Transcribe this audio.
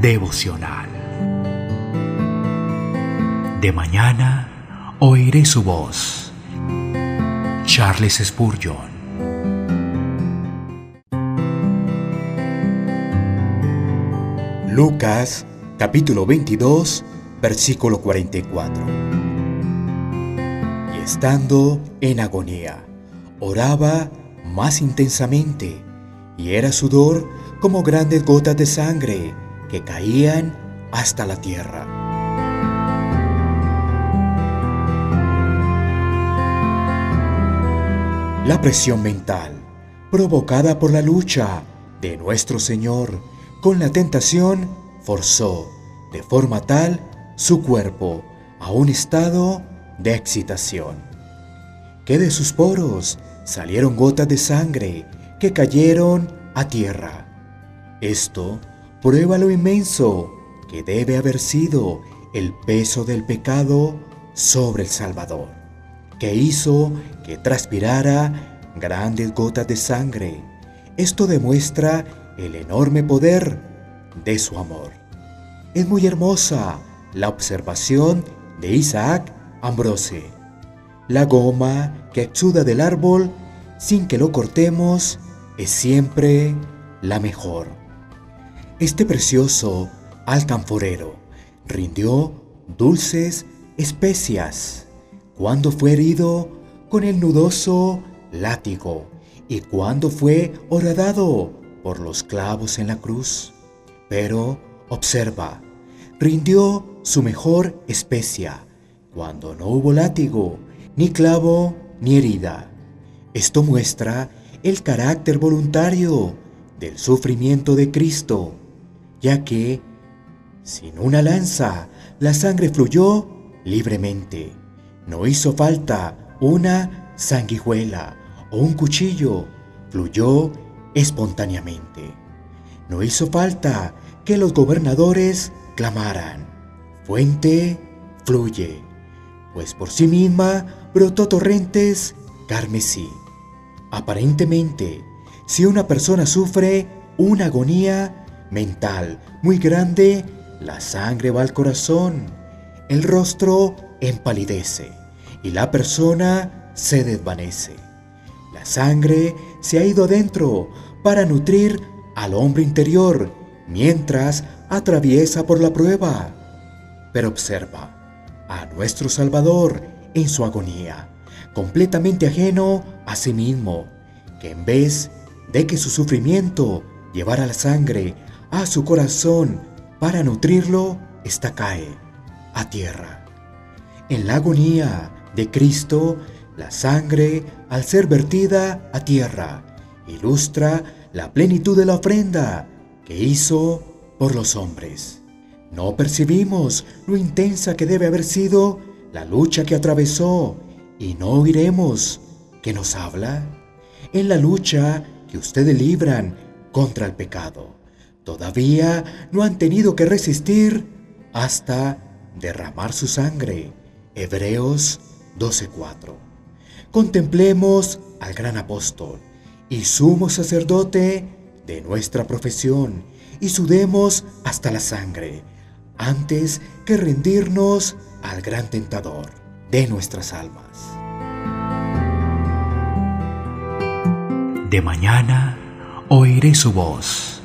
devocional. De mañana oiré su voz. Charles Spurgeon. Lucas capítulo 22 versículo 44. Y estando en agonía, oraba más intensamente, y era sudor como grandes gotas de sangre que caían hasta la tierra. La presión mental, provocada por la lucha de nuestro Señor con la tentación, forzó de forma tal su cuerpo a un estado de excitación, que de sus poros salieron gotas de sangre que cayeron a tierra. Esto prueba lo inmenso que debe haber sido el peso del pecado sobre el Salvador, que hizo que transpirara grandes gotas de sangre. Esto demuestra el enorme poder de su amor. Es muy hermosa la observación de Isaac Ambrose. La goma que exuda del árbol sin que lo cortemos es siempre la mejor. Este precioso alcanforero rindió dulces especias cuando fue herido con el nudoso látigo y cuando fue horadado por los clavos en la cruz. Pero observa, rindió su mejor especia, cuando no hubo látigo, ni clavo, ni herida. Esto muestra el carácter voluntario del sufrimiento de Cristo, ya que sin una lanza la sangre fluyó libremente. No hizo falta una sanguijuela o un cuchillo, fluyó espontáneamente. No hizo falta que los gobernadores clamaran, fuente fluye, pues por sí misma brotó torrentes carmesí. Aparentemente, si una persona sufre una agonía mental muy grande, la sangre va al corazón, el rostro empalidece y la persona se desvanece. La sangre se ha ido adentro para nutrir al hombre interior mientras atraviesa por la prueba. Pero observa a nuestro Salvador en su agonía, completamente ajeno a sí mismo, que en vez de que su sufrimiento llevara la sangre a su corazón para nutrirlo, esta cae a tierra. En la agonía de Cristo, la sangre, al ser vertida a tierra, ilustra la plenitud de la ofrenda que hizo por los hombres. No percibimos lo intensa que debe haber sido la lucha que atravesó y no oiremos que nos habla en la lucha que ustedes libran contra el pecado. Todavía no han tenido que resistir hasta derramar su sangre. Hebreos 12:4. Contemplemos al gran apóstol y sumo sacerdote de nuestra profesión y sudemos hasta la sangre antes que rendirnos al gran tentador de nuestras almas. De mañana oiré su voz